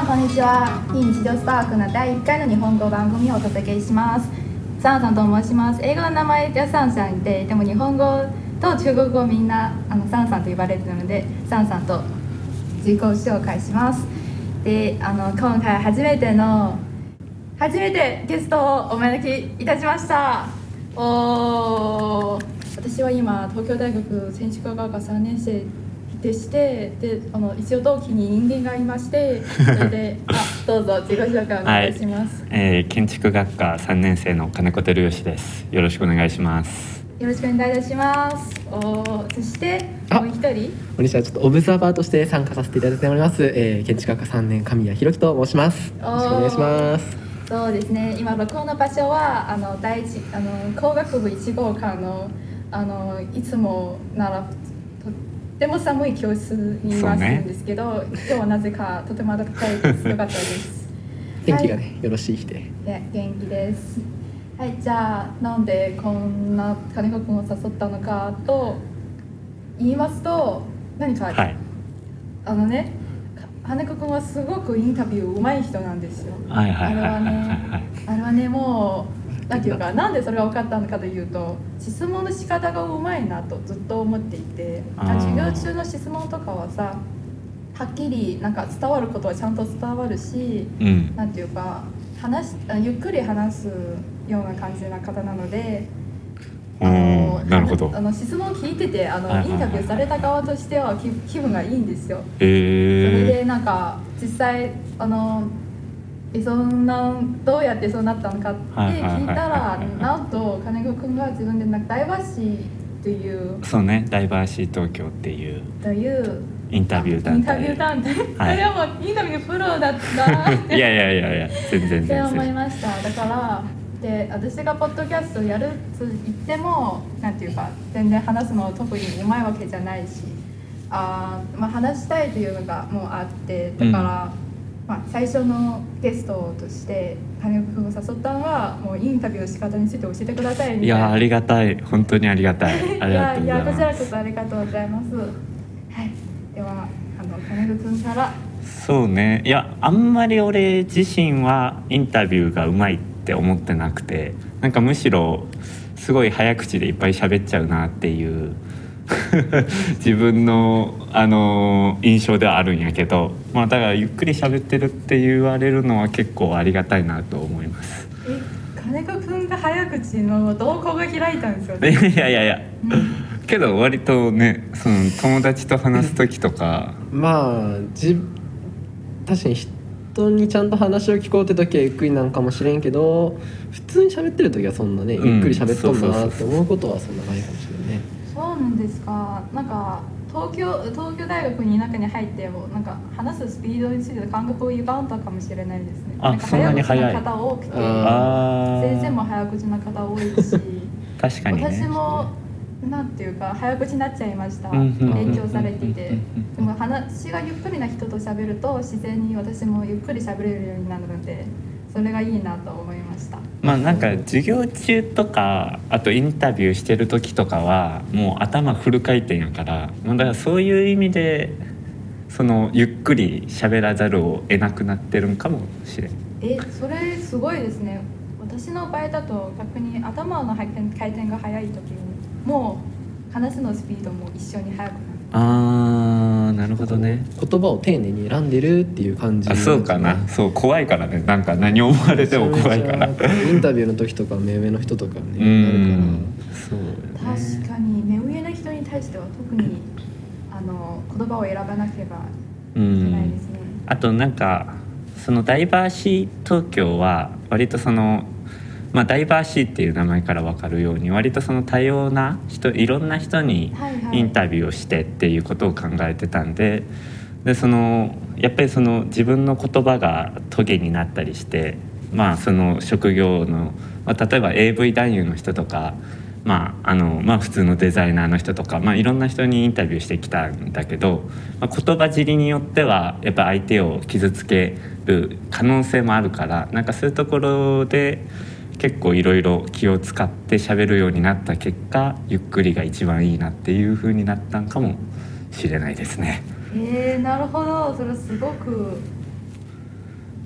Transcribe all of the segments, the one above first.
さんこんにちは。非日常スパークの第1回の日本語番組をお届けします。サンさんと申します。英語の名前でサンさんででも日本語と中国語みんなあのサンさんと呼ばれてるのでサンさんと自己紹介します。であの今回初めての初めてゲストをお招きいたしました。お私は今東京大学建築学科3年生でしてであの一応同期に人間がいましてそれで あどうぞ自己紹介お願いします、はい、えー、建築学科3年生の金子照義です。よろしくお願いします。よろしくお願いいたします。おそしてあもう一人？こんにちはちょっとオブザーバーとして参加させていただいております、えー、建築学科3年神谷弘樹と申します。よろしくお願いします。そうですね。今録音の場所はあの第一あの工学部1号館のあのいつもならとっても寒い教室にいますんですけど、今日はなぜかとても暖かいです。よかったです。天気がね、よろしい日で。で元気です。はいじゃあなんでこんな金子君を誘ったのかと言いますと何か、はい。あのねか金子君はすごくインタビュー上手い人なんですよ。はいはいはいはいあれはねはいあれはねもうなんていうかなんでそれが分かったのかというと質問の仕方がうまいなとずっと思っていてあー授業中の質問とかはさはっきりなんか伝わることはちゃんと伝わるしうんなんていうか話ゆっくり話すような感じな方なので。おーなるほどあの質問聞いててあの、インタビューされた側としては気気分がいいんですよ。それえでなんか実際あのえそんなどうやってそうなったのかって聞いたらなんと金子君が自分でなんかダイバーシーというー、そうねダイバーシー東京っていうというインタビュー団インタビ体ュー団体、はい。それはもうインタビュープロだったなって。いやいやいやいや全然って思い全然ました。だからで私がポッドキャストやると言ってもなんていうか全然話すの特にうまいわけじゃないしあー、まあ、話したいというのがもうあってだから、まあ、最初のゲストとして金子君を誘ったのはもうインタビューの仕方について教えてくださいみたいないやありがたい。本当にありがたい。ありがとうございいやいやこちらこそありがとうございます。はい。ではあの金子君から。そうね。いやあんまり俺自身はインタビューがうまいって思ってなくてなんかむしろすごい早口でいっぱい喋っちゃうなっていう自分の、あの印象ではあるんやけど、まあ、だからゆっくり喋ってるって言われるのは結構ありがたいなと思います。え金子君が早口の動向が開いたんですよ いやいやいや。いやけど割とねその友達と話す時とか。まあじ確かに人にちゃんと話を聞こうって時はゆっくりなんかもしれんけど普通に喋ってる時はそんなねうん。ゆっくり喋っとんだなって思うことはそんなないかもしれん。ねそうなんですか。なんか東京東京大学に中に入ってもなんか話すスピードについて感覚を歪んだかもしれないですね。あなんか早口な方多くて、あ先生も早口な方多いし、確かにね。私もなんていうか早口になっちゃいました。うんうんうん勉強されていて。でも話がゆっくりな人と喋ると自然に私もゆっくり喋れるようになるので、それがいいなと思いました。まあなんか授業中とかあとインタビューしてる時とかはもう頭フル回転やからまあだからそういう意味でそのゆっくり喋らざるを得なくなってるんかもしれん。えそれすごいですね。私の場合だと逆に頭の回転回転が速い時にもう話すのスピードも一緒に速くなる。あーなるほどね。言葉を丁寧に選んでるっていう感じ。あそうかな。そう怖いからね。なんか何思われても怖いから。インタビューの時とか目上の人とかうねなるから。んそうよね確かに目上の人に対しては特にあの言葉を選ばなければういけないですんね、あとなんかそのダイバーシー東京は割とそのまあダイバーシーっていう名前から分かるように割とその多様な人いろんな人にインタビューをしてっていうことを考えてたんででそのやっぱりその自分の言葉がトゲになったりしてまあその職業の、まあ、例えば AV 男優の人とか、まああのまあ、普通のデザイナーの人とか、まあ、いろんな人にインタビューしてきたんだけど、まあ、言葉尻によってはやっぱ相手を傷つける可能性もあるからなんかそういうところで結構いろいろ気を使って喋るようになった結果ゆっくりが一番いいなっていう風になったんかもしれないですね。えー、なるほど。それすごく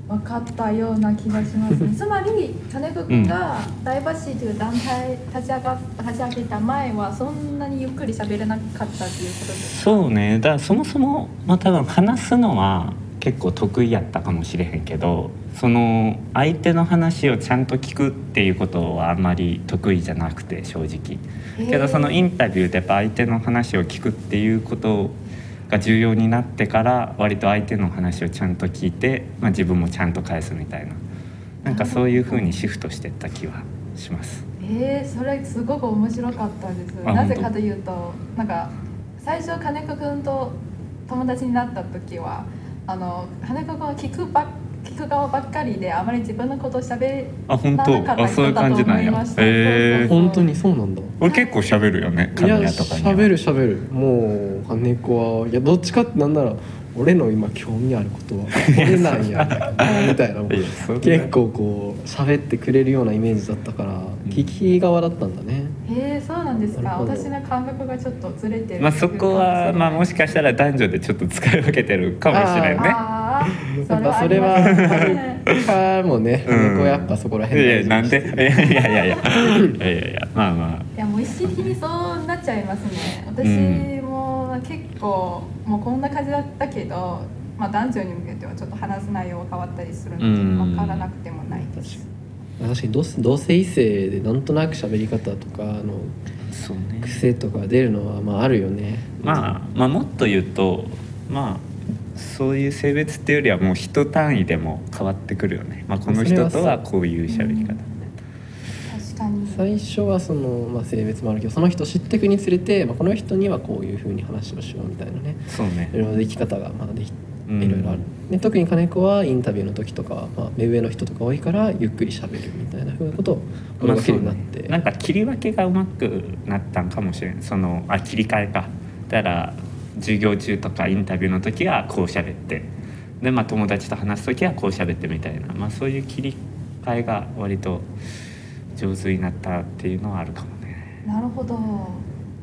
分かったような気がします、ね、つまり金子君がダイバーシティという団体立ち上が立ち上げた前はそんなにゆっくり喋れなかったっていうことですか？そうね。だからそもそも、まあ、多分話すのは結構得意やったかもしれへんけどその相手の話をちゃんと聞くっていうことはあんまり得意じゃなくて正直。けどそのインタビューでやっぱ相手の話を聞くっていうことが重要になってから割と相手の話をちゃんと聞いて、まあ、自分もちゃんと返すみたいな。なんかそういう風にシフトしてった気はします。えー、それすごく面白かったです。あなぜかというとなんか最初金子君と友達になった時はあの金子君は聞くば聞く側ばっかりであまり自分のことをしゃべあ本らなかったあそういう人だと感じなんや。思いましたへー。本当にそうなんだ。俺結構喋るよねカいやメラとかには。喋る喋る。もう金子はいやどっちかってなんなら俺の今興味あることはこれなんやみた いな結構こう喋ってくれるようなイメージだったから聞き側だったんだね。へえそうなんですか。私の感覚がちょっとずれてるまあそこはまあもしかしたら男女でちょっと使い分けてるかもしれんね。あーやっぱそれはあるかもね。うん。金子やっぱそこらい辺やいやなんで？いやいやいやいやいやいやいやまあまあいやもう意識的にそうなっちゃいますね。私も結構もうこんな感じだったけど、まあ、男女に向けてはちょっと話す内容は変わったりするのでうん。分からなくてもないです確かに同同性異性でなんとなく喋り方とかあのそうね。癖とか出るのはまああるよね。まあまあもっと言うとまあそういう性別っていうよりはもう人単位でも変わってくるよね、まあ、この人とはこういう喋り方。確かに。最初はその、まあ、性別もあるけどその人を知っていくにつれて、まあ、この人にはこういうふうに話をしようみたいなね。そうね。いろいろでき方がまあできうんいろいろある、で特に金子はインタビューの時とかは、まあ、目上の人とか多いからゆっくりしゃべるみたいなふうなことをまあ心がけるようになって、そうね。なんか切り分けがうまくなったんかもしれん。そのあ切り替えかだから授業中とかインタビューの時はこう喋って。でまあ友達と話す時はこう喋ってみたいな、まあ、そういう切り替えが割と上手になったっていうのはあるかもね。なるほど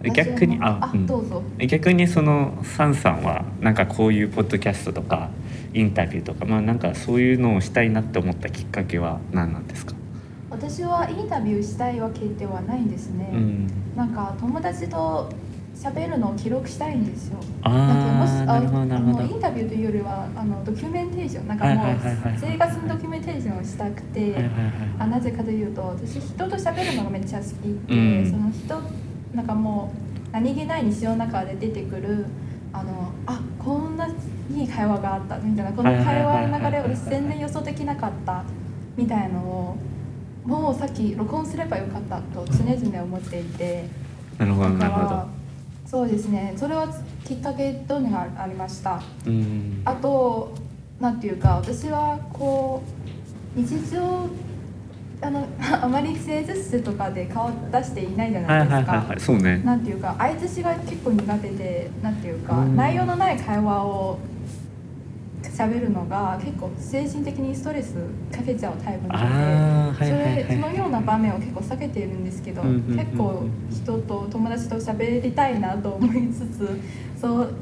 逆にあ、あうん。どうぞ。逆にそのサンさんはなんかこういうポッドキャストとかインタビューとかまあなんかそういうのをしたいなって思ったきっかけは何なんですか、私はインタビューしたいわけではないんですね、うん、なんか友達と喋るのを記録したいんですよ。あなるほどなるほあのイどンタビューというよりはあのドキュメンテーションなんかもう生活のドキュメンテーションをしたくて、あなぜかというと私人と喋るのがめっちゃ好きで、うん。その人なんかもう何気ない日常の中で出てくるあのあこんないい会話があったみたいなこの会話の流れを全然予想できなかったみたいのをもうさっき録音すればよかったと常々思っていて。なるほどなるほど。そうですね。それはきっかけというのがありました。うん。あとなんていうか私はこう日常あの あまり誠実数とかで顔出していないじゃはないいですか、はいはいはいそうね。なんていうか相槌が結構苦手でなんていうかうん。内容のない会話を喋るのが結構精神的にストレスかけちゃうタイプなのでそれそのような場面を結構避けているんですけどうんうんうんうん。結構人と友達と喋りたいなと思いつつそう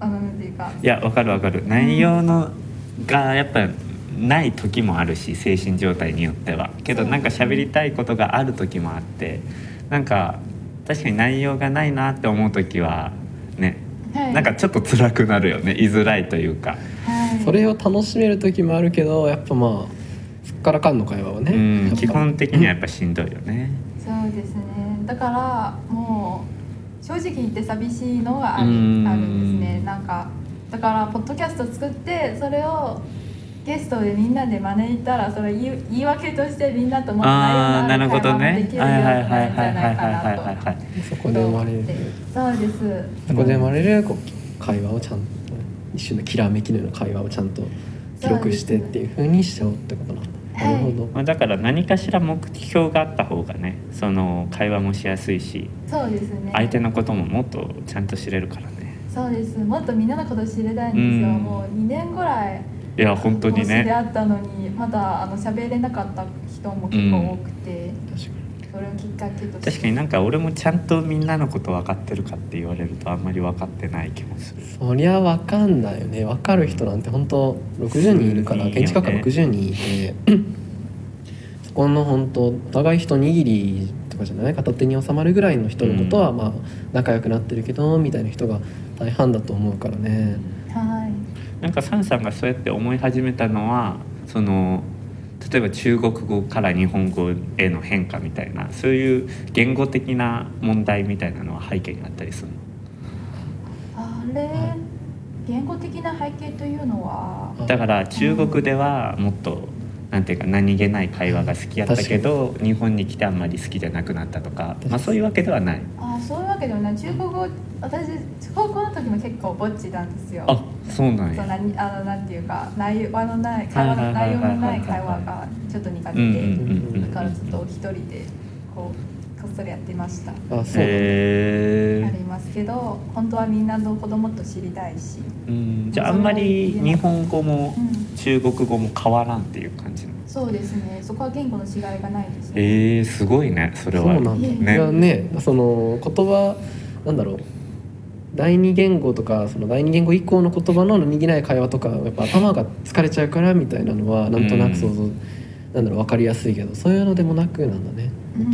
あのなんていうか。いやわかるわかる。内容のがやっぱない時もあるし精神状態によっては。けどなんか喋りたいことがある時もあってなんか確かに内容がないなって思う時はね。はい。なんかちょっと辛くなるよね。居づらいというか。はい。それを楽しめる時もあるけどやっぱまあすっからかんの会話はね、基本的にはやっぱしんどいよね。そうですね。だからもう正直言って寂しいのがあるうん。あるんですね。なんかだからポッドキャスト作ってそれをゲストでみんなで招いたらそれ言い言い訳としてみんなともっと内容ああなるほどのある会話もでねきるようにはいはいはいなるんじゃないかはいはいはいはいなと。はいそこで生まれる。そうですそこで生まれるこう会話をちゃんと一瞬のきらめきのような会話をちゃんと記録してっていうふうにしちゃおうってことなんだ、はい。なるほど。まあだから何かしら目標があった方がねその会話もしやすいしそうですね。相手のことももっとちゃんと知れるからね。そうです。もっとみんなのこと知りたいんですよ。うん。もう2年ぐらいいや本当に講師でねあったのにまだあの喋れなかった人も結構多くて、確かにそれをきっか確かになんか俺もちゃんとみんなのこと分かってるかって言われるとあんまり分かってない気もする。そりゃ分かんないよね。分かる人なんて本当60人いるから現地価格60人いて。そこの本当お互い一握りとかじゃない？片手に収まるぐらいの人のことはうん。まあ仲良くなってるけどみたいな人が大半だと思うからね。はいなんかサンさんがそうやって思い始めたのはその例えば中国語から日本語への変化みたいなそういう言語的な問題みたいなのは背景にあったりするの？あれ、は言語的な背景というのは？だから中国ではもっとなんていうか何気ない会話が好きやったけど日本に来てあんまり好きじゃなくなったとか、まあ、そういうわけではない。あそういうわけではない。中国語私高校の時も結構ぼっちなんですよ。あそうなんそうや何あのなんていうか内容のない会話の内容のない会話がちょっと苦手でだからちょっと一人でこうこっそりやってました。あそう。えありますけど本当はみんなの子供と知りたいし、うんじゃああんまり日本語もうん、中国語も変わらんっていう感じなの。そうですね。そこは言語の違いがないですね。えー、すごいねそれは。そうなんだ、ね。いやねその言葉なんだろう。第二言語とかその第二言語以降の言葉の何気ない会話とかやっぱ頭が疲れちゃうからみたいなのはなんとなく想像、なんだろう分かりやすいけどそういうのでもなくなんだね。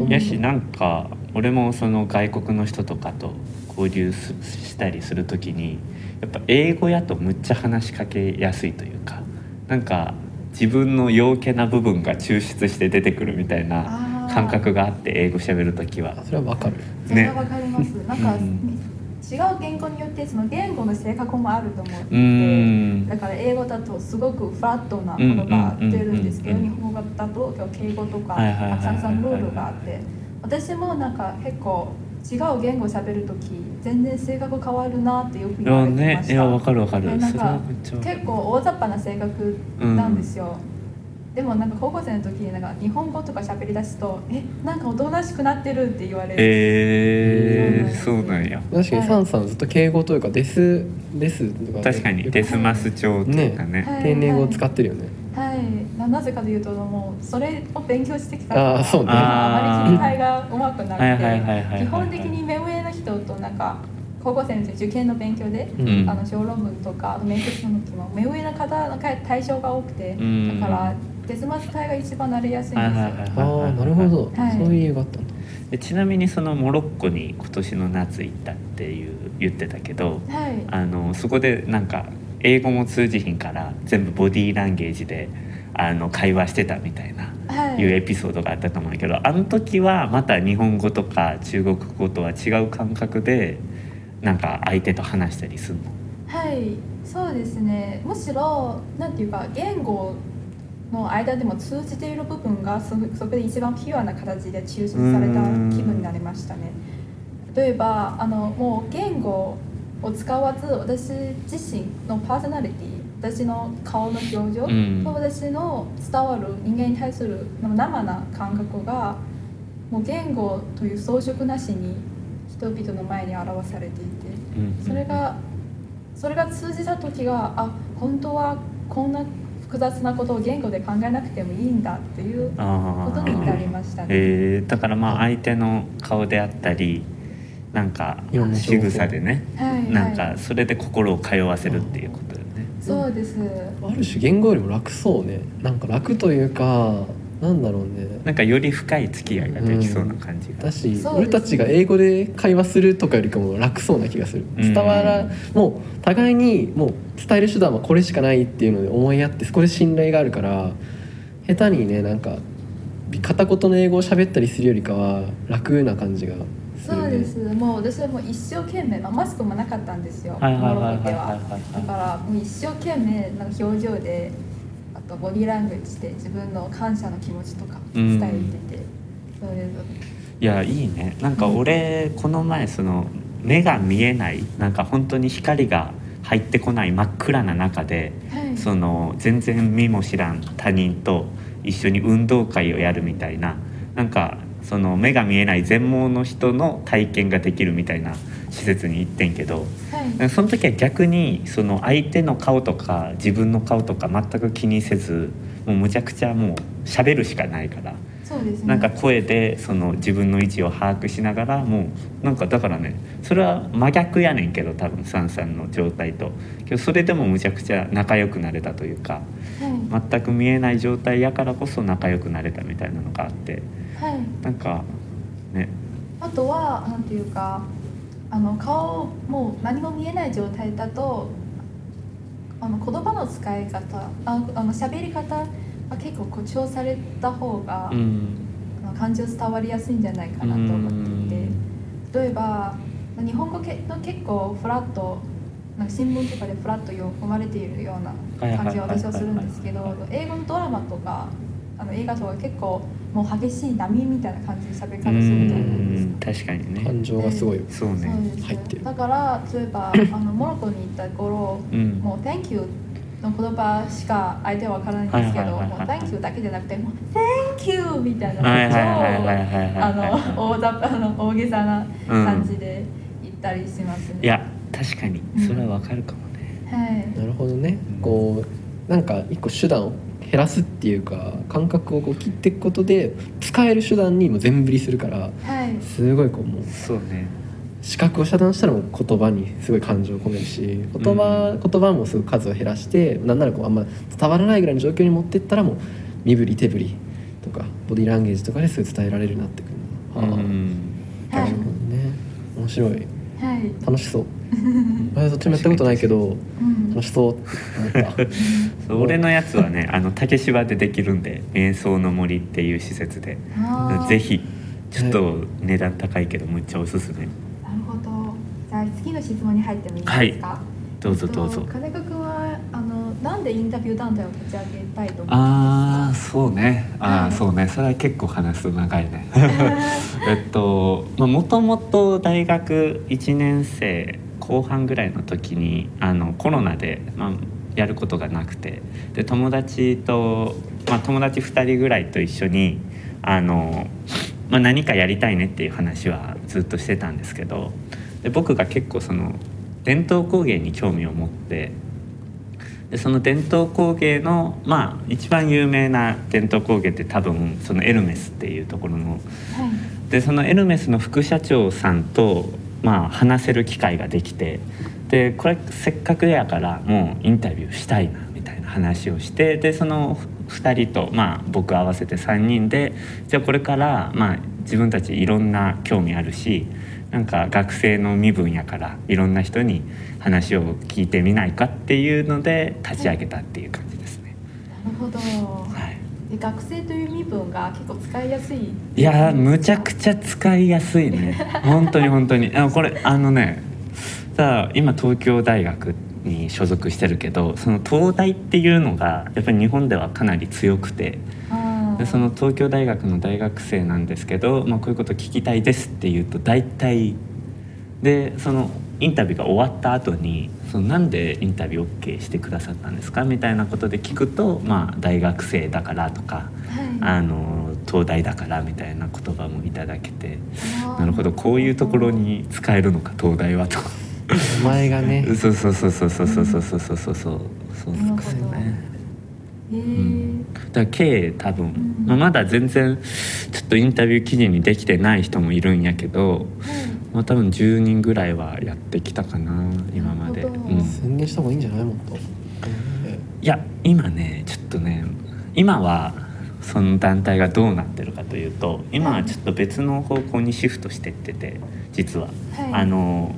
やしなんか俺もその外国の人とかと交流すしたりする時にやっぱ英語やとむっちゃ話しかけやすいというかなんか自分の陽気な部分が抽出して出てくるみたいな感覚があって英語喋る時は。あそれは分かる。それはわかります、なんか、うん違う言語によってその言語の性格もあると思ってうーん。だから英語だとすごくフラットなものが出るんですけど、うんうん日本語だと敬語とかたくさんルールがあって私もなんか結構違う言語喋る時全然性格変わるなってよくい言わやれてました。ねいやわかるわかる。なんか結構大雑把な性格なんですよ、でもなんか高校生の時になんか日本語とか喋り出すと「えなんかおとなしくなってる」って言われる、えー、そそううなんや。確かにはいサンさんずっと敬語というかデスデスとか確かにデスマス調というかね。はい丁寧語を使ってるよね。はい。ななぜかというともうそれを勉強してきたからあーそうね。あまり切り替えがうまくなくはいはいはいはいはいて基本的に目上の人となんか高校生の時受験の勉強で、うん。あの小論文とか面接の時も目上の方の対象が多くて、うん。だからデスマス隊が一番なりやすいんですよ、ああなるほど、はい。そういう理由があったんだ。でちなみにそのモロッコに今年の夏行ったっていう言ってたけどはい。あのそこでなんか英語も通じひんから全部ボディーランゲージであの会話してたみたいな、はい。いうエピソードがあったと思うんだけどあの時はまた日本語とか中国語とは違う感覚でなんか相手と話したりするの？はい。そうですね。むしろなんていうか言語の間でも通じている部分がそそこで一番ピュアな形で抽出された気分になりましたね。例えばあのもう言語を使わず私自身のパーソナリティ私の顔の表情うん。と私の伝わる人間に対する生な感覚がもう言語という装飾なしに人々の前に表されていてうん。それがそれが通じた時があ本当はこんな複雑なことを言語で考えなくてもいいんだっていうあことになりましたね。えー。だからまあ相手の顔であったりなんか仕草でね。はい、なんかはい、それで心を通わせるっていうことよね。そうです。ある種言語よりも楽そうね。なんか楽というかなんだろうねなんかより深い付き合いができそうな感じが。だし、そうですね俺たちが英語で会話するとかよりかも楽そうな気がするうん伝わら、もう互いにもう伝える手段はこれしかないっていうので思い合ってそこで信頼があるから下手にねなんか片言の英語を喋ったりするよりかは楽な感じがする、ね、そうです。もう私はもう一生懸命、まあ、マスクもなかったんですよ。はいはいはいモロはいッコでは。はいだからもう一生懸命なんか表情で、あとボディーラングエージで自分の感謝の気持ちとか伝えてて、そうです。いやいいねなんか俺この前その目が見えないなんか本当に光が入ってこない真っ暗な中ではい。その全然見も知らん他人と一緒に運動会をやるみたいななんかその目が見えない全盲の人の体験ができるみたいな施設に行ってんけどはい。その時は逆にその相手の顔とか自分の顔とか全く気にせずもうむちゃくちゃもう喋るしかないからそうですね。なんか声でその自分の位置を把握しながらもうなんかだからねそれは真逆やねんけど多分サンさんの状態と。けどそれでもむちゃくちゃ仲良くなれたというかはい。全く見えない状態やからこそ仲良くなれたみたいなのがあってはい。なんかね。あとはなんていうかあの顔もう何も見えない状態だとあの言葉の使い方ああの喋り方は結構誇張された方が、うん。感情伝わりやすいんじゃないかなと思っていて。例えば日本語けの結構フラットなんか新聞とかでフラット読まれているような感じを私はするんですけど英語のドラマとかあの映画とか結構もう激しい波みたいな感じで喋りう方するじゃないです確かにね。感情がすごい。そうね。入ってる。だから例えばあの モロッコに行った頃うん。もう「Thank you」の言葉しか相手は分からないんですけどもうはいはいはいはい「Thank you」だけじゃなくてもう「Thank you」みたいな超あの大ざあの大げさな感じで言ったりしますね。いや確かに。それはわかるかもね。はい。なるほどね。こうなんか一個手段を減らすっていうか感覚をこう切っていくことで使える手段にも全振りするからはい。すごいこうもうそうね。視覚を遮断したらもう言葉にすごい感情を込めるし言葉,、言葉もすごい数を減らしてなんならこうあんま伝わらないぐらいの状況に持ってったらもう身振り手振りとかボディーランゲージとかですごい伝えられるようになってくる。な、はあうんなるほどね。面白い楽しそう。前どっちもやったことないけどうん。楽しそう。って思ったそう俺のやつはねあの竹芝でできるんで瞑想の森っていう施設で。ぜひちょっと値段高いけどむっちゃおすすめ。なるほど。じゃあ次の質問に入ってもいいですか、どうぞどうぞ。えっと金子なんでインタビュー団体を立ち上げたいと思ああんそうね。ああはい。そうね。それは結構話すと長いね。えっともともと大学1年生後半ぐらいの時にあのコロナで、まあ、やることがなくてで友達と、まあ、友達2人ぐらいと一緒にあの、まあ、何かやりたいねっていう話はずっとしてたんですけどで僕が結構その伝統工芸に興味を持ってでその伝統工芸のまあ一番有名な伝統工芸って多分そのエルメスっていうところの。はい。でそのエルメスの副社長さんとまあ話せる機会ができて。でこれせっかくやからもうインタビューしたいなみたいな話をして。でその2人とまあ僕合わせて3人でじゃあこれからまあ自分たちいろんな興味あるしなんか学生の身分やからいろんな人に話を聞いてみないかっていうので立ち上げたっていう感じですね。なるほど。はい。で学生という身分が結構使いやすい。いやーむちゃくちゃ使いやすいね。本当に本当に。あこれあのねさあ今東京大学に所属してるけどその東大っていうのがやっぱり日本ではかなり強くてあーでその東京大学の大学生なんですけど、まあ、こういうこと聞きたいですって言うと大体でそのインタビューが終わった後にそのなんでインタビュー OK してくださったんですかみたいなことで聞くと、まあ、大学生だからとかはい。あの東大だからみたいな言葉もいただけてなるほどこういうところに使えるのか東大はと。名前がね。そうそうそうそうそうそうそうそうそうそう。そうそうなるほどですよねへえん。だから計多分、ん。まあ、まだ全然ちょっとインタビュー記事にできてない人もいるんやけど、はい。まあ、多分10人ぐらいはやってきたかな今まで、うん、い宣伝した方がいいんじゃないもっと、や今ねちょっとね今はその団体がどうなってるかというと今はちょっと別の方向にシフトしてってて実は、はい。あの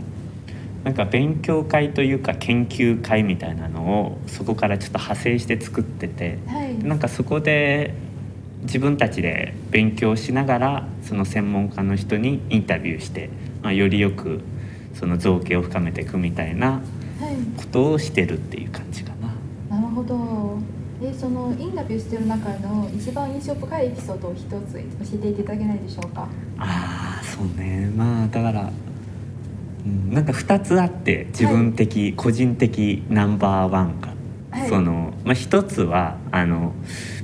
なんか勉強会というか研究会みたいなのをそこからちょっと派生して作ってて、はい。なんかそこで自分たちで勉強しながらその専門家の人にインタビューして、まあ、よりよくその造形を深めていくみたいなはい。ことをしてるっていう感じかな。なるほど。えそのインタビューしてる中の一番印象深いエピソードを一つ教えていただけないでしょうか？ああそうね。まあだから、うん、なんか2つあって自分的、個人的ナンバーワンが、はい。その、まあ、1つはあの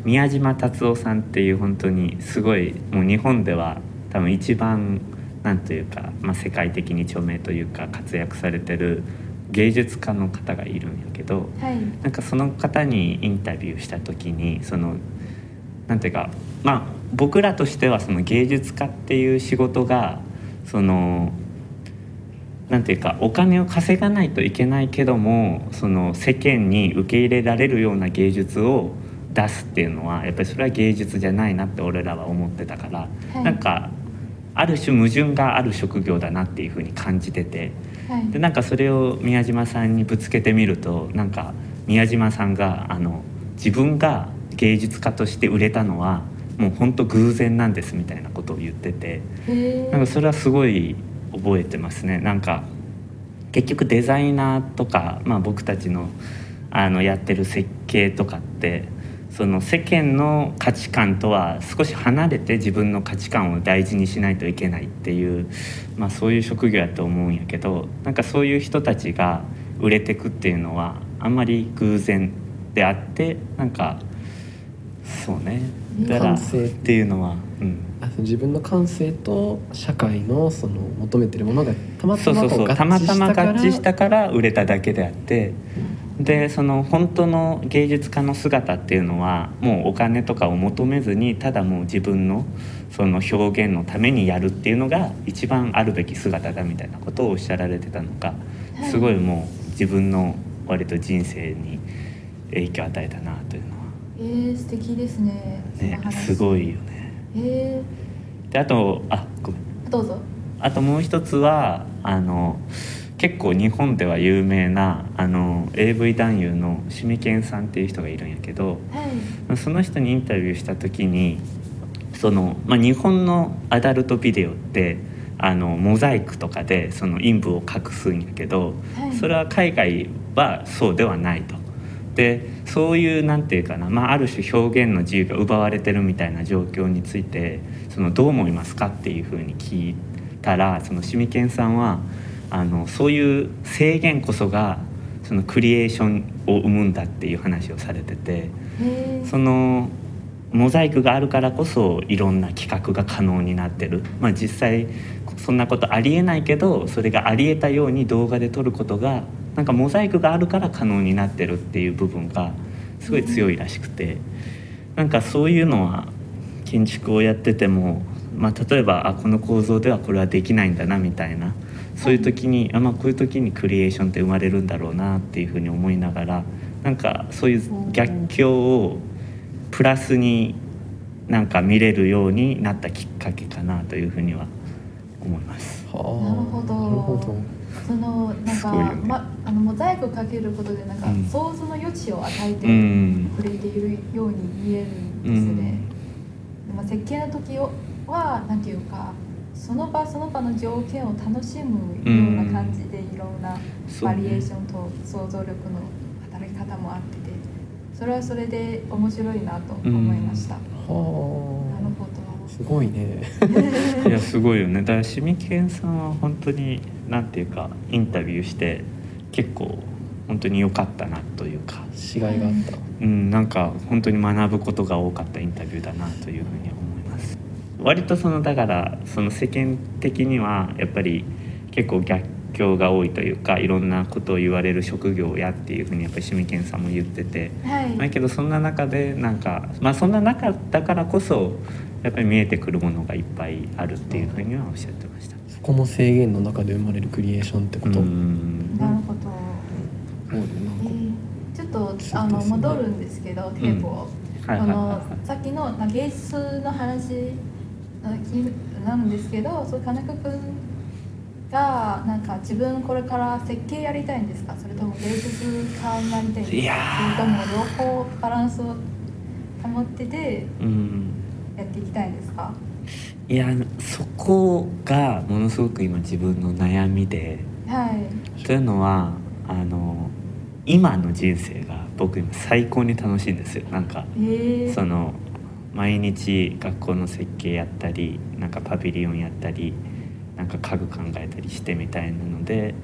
宮島達夫さんっていう本当にすごいもう日本では多分一番なんというか、まあ、世界的に著名というか活躍されてる芸術家の方がいるんやけどはい。なんかその方にインタビューした時にそのなんていうかまあ僕らとしてはその芸術家っていう仕事がそのなんていうかお金を稼がないといけないけどもその世間に受け入れられるような芸術を出すっていうのはやっぱりそれは芸術じゃないなって俺らは思ってたから、はいなんかある種矛盾がある職業だなっていうふうに感じててはいでなんかそれを宮島さんにぶつけてみるとなんか宮島さんがあの自分が芸術家として売れたのはもう本当偶然なんですみたいなことを言ってて。へなんかそれはすごい覚えてますね。なんか結局デザイナーとか、まあ、僕たちのあのやってる設計とかってその世間の価値観とは少し離れて自分の価値観を大事にしないといけないっていう、まあ、そういう職業やと思うんやけどなんかそういう人たちが売れてくっていうのはあんまり偶然であってなんかそうね。だからっていうのは、うん、自分の感性と社会のその求めてるものがたまたま合たまたま致したから。合致したから売れただけであって。でその本当の芸術家の姿っていうのはもうお金とかを求めずにただもう自分のその表現のためにやるっていうのが一番あるべき姿だみたいなことをおっしゃられてたのがはい。すごいもう自分の割と人生に影響を与えたなというのは。えー、素敵ですね。ね話。すごいよね。えであとあごめん。ー、どうぞ。あともう一つはあの結構日本では有名なあの AV 男優のシミケンさんっていう人がいるんやけどはい。その人にインタビューした時にその、まあ、日本のアダルトビデオってあのモザイクとかでその陰部を隠すんやけど、はい。それは海外はそうではないと。でそういうなんていうかな、まあ、ある種表現の自由が奪われてるみたいな状況についてそのどう思いますかっていうふうに聞いたらそのシミケンさんはあのそういう制限こそがそのクリエーションを生むんだっていう話をされててそのモザイクがあるからこそいろんな企画が可能になってる、まあ、実際そんなことありえないけどそれがありえたように動画で撮ることがなんかモザイクがあるから可能になってるっていう部分がすごい強いらしくてなんかそういうのは建築をやってても、まあ、例えばあこの構造ではこれはできないんだなみたいなそういう時にあ、まあ、こういう時にクリエーションって生まれるんだろうなっていうふうに思いながらなんかそういう逆境をプラスになんか見れるようになったきっかけかなというふうには思います。はあ。なるほど。なるほどそのなんか、ね。ま、あのモザイクをかけることでなんか、うん。想像の余地を与えてうん。くれているように見えるんですね、でも設計の時はなんていうかその場その場の条件を楽しむような感じでいろんなバリエーションと想像力の働き方もあっててそれはそれで面白いなと思いました、なるはほあ。すごいね。いやすごいよね。だからシミケンさんは本当になんていうかインタビューして結構本当に良かったなというか、しがいがあった。うん、なんか本当に学ぶことが多かったインタビューだなというふうに思います。割とそのだからその世間的にはやっぱり結構逆境が多いというかいろんなことを言われる職業やっていうふうにやっぱりシミケンさんも言ってて。はい、だけどそんな中でなんかまあそんな中だからこそやっぱり見えてくるものがいっぱいあるっていうふうにはおっしゃってました。そこの制限の中で生まれるクリエーションってこと、うん。なるほど、そうねえなんか。ーちょっとあの戻るんですけど、テープを、はいはいはいあのはさっきのな芸術の話なんですけどそう金子君がなんか自分これから設計やりたいんですか？それとも芸術家になりたいんですか？いやー。それとも両方バランスを保っててうん。やっていきたいんですか？いやそこがものすごく今自分の悩みで。はい。というのはあの今の人生が僕今最高に楽しいんですよ。なんかえー、その毎日学校の設計やったりなんかパビリオンやったりなんか家具考えたりしてみたいなので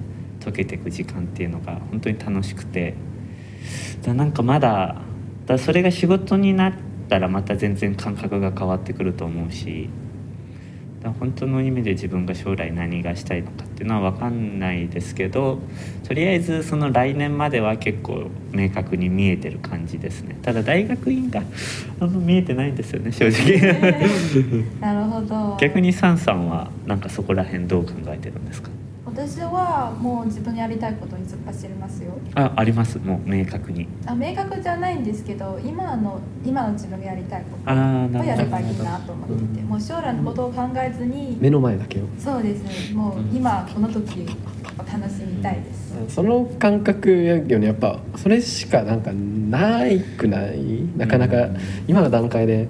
溶けていく時間っていうのが本当に楽しくて。だなんかまだだそれが仕事になったらまた全然感覚が変わってくると思うしだ本当の意味で自分が将来何がしたいのかっていうのは分かんないですけどとりあえずその来年までは結構明確に見えてる感じですね。ただ大学院があんま見えてないんですよね正直。なるほど。逆にサンさんはなんかそこら辺どう考えてるんですか？私はもう自分のやりたいことに突っ走りますよ。ああります。もう明確に。あ明確じゃないんですけど今の今の自分がやりたいこああなとをやればいいなと思っててうん。もう将来のことを考えずに目の前だけを。そうです。ねもう今この時を楽しみたいです。その感覚やよねやっぱそれしかなんかないくない？なかなかうん。今の段階で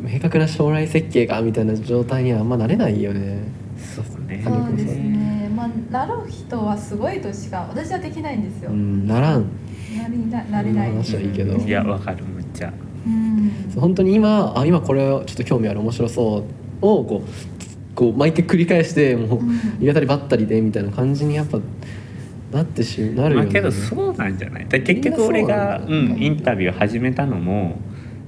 明確な将来設計がみたいな状態にはあんまなれないよね。そうですねなる人はすごいとしか私はできないんですよ、うんならんなりななれない。うん話はいいけど。いやわかるむっちゃ。うん。本当に今あ今これちょっと興味ある面白そうをこうこう毎回繰り返してもううん。言い当たりばったりでみたいな感じにやっぱなってしなるよね、まあけどそうなんじゃない？だ結局俺が、ううん、インタビュー始めたのも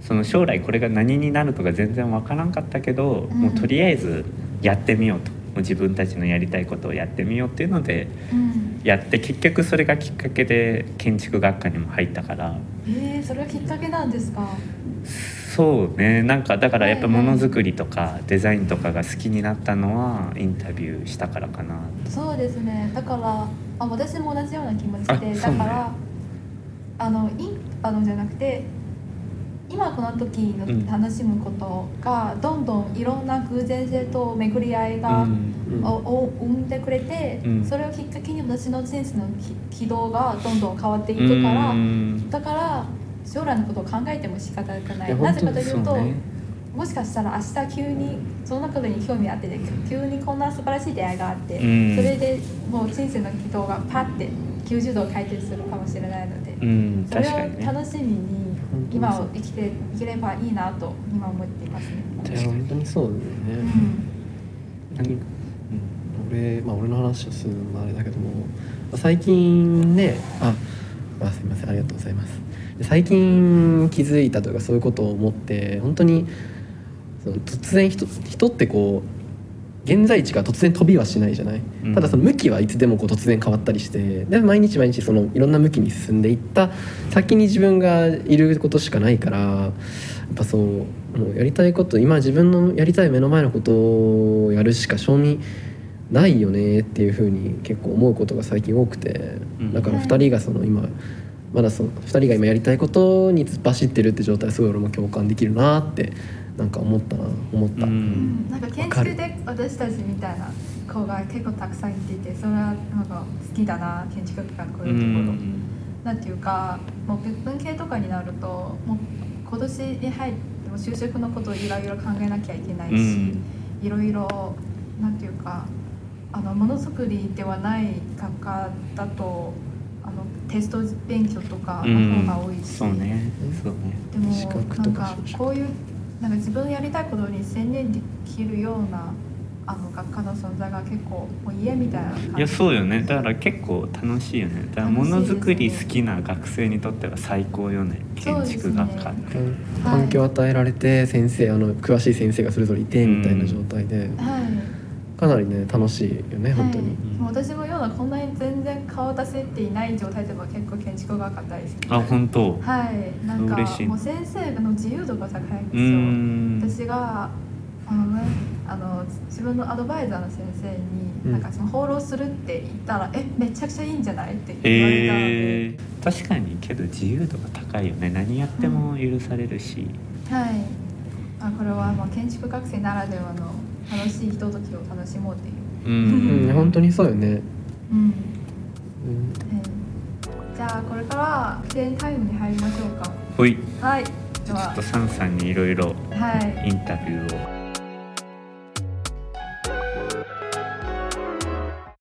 その将来これが何になるとか全然わからんかったけど、うん。もうとりあえずやってみようと自分たちのやりたいことをやってみようっていうのでうん。やって結局それがきっかけで建築学科にも入ったから。えー、それはきっかけなんですか？そうね。なんかだからやっぱものづくりとかデザインとかが好きになったのはインタビューしたからかな。そうですね。だからあ私も同じような気持ちあでだからあのいあのじゃなくて今この時のうん。楽しむことがどんどんいろんな偶然性と巡り合いが、うん。うん。をを生んでくれて、うん。それをきっかけに私の人生のき軌道がどんどん変わっていくから、うん。だから将来のことを考えても仕方がない。なぜかというとね。もしかしたら明日急にそのことに興味あってて急にこんな素晴らしい出会いがあって、うん。それでもう人生の軌道がパッて90度回転するかもしれないので、うん。それを楽しみに今を生きていければいいなと今思っていますね。いや本当にそうだようね、ん。何俺まあ俺の話をするのもあれだけども最近ねああすいません。ありがとうございます。で最近気づいたというかそういうことを思って本当にその突然人人ってこう現在地が突然飛びはしないじゃない、うん。ただその向きはいつでもこう突然変わったりしてで毎日毎日そのいろんな向きに進んでいった先に自分がいることしかないからやっぱそうもうやりたいこと今自分のやりたい目の前のことをやるしか賞味ないよねっていうふうに結構思うことが最近多くてうん。だから2人がその今まだその2人が今やりたいことに突っ走ってるって状態すごい俺も共感できるなってなんか思ったな思った、うん。うんなんか建築で私たちみたいな子が結構たくさんいていてそれはなんか好きだな建築学がこうういうところ。ん。なんていうかもう文系とかになるともう今年に入っても就職のことをいろいろ考えなきゃいけないし、うん。いろいろなんていうかあのものづくりではない学科だとあのテスト勉強とかの方が多いし、そうね。そうね。でもなんかこういうなんか自分のやりたいことに専念できるようなあの学科の存在が結構もう家みたいな感じ。いやそうよね。だから結構楽しいよね。だからものづくり好きな学生にとっては最高よね。建築学科って、環環境を与えられて先生あの詳しい先生がそれぞれいてみたいな状態で、はいかなりね楽しいよね本当に、はい、もう私のようなこんなに全然顔出せていない状態でも結構建築が大好きあ本当。はい。なんか嬉しい。もう先生の自由度が高いんうですよ。ん私があのねあの自分のアドバイザーの先生に、うん。なんかその放浪するって言ったら「えめちゃくちゃいいんじゃない?」って言われたので、へえ確かにけど自由度が高いよね。何やっても許されるし、はい。あこれはまあ建築学生ならではの楽しいひとときを楽しもうっていう、うん。うん、本当にそうよね、うん。うん、はい、じゃあこれから記念タイムに入りましょうか。ほい。はい。ちょっとサンさんにいろいろはい。インタビューを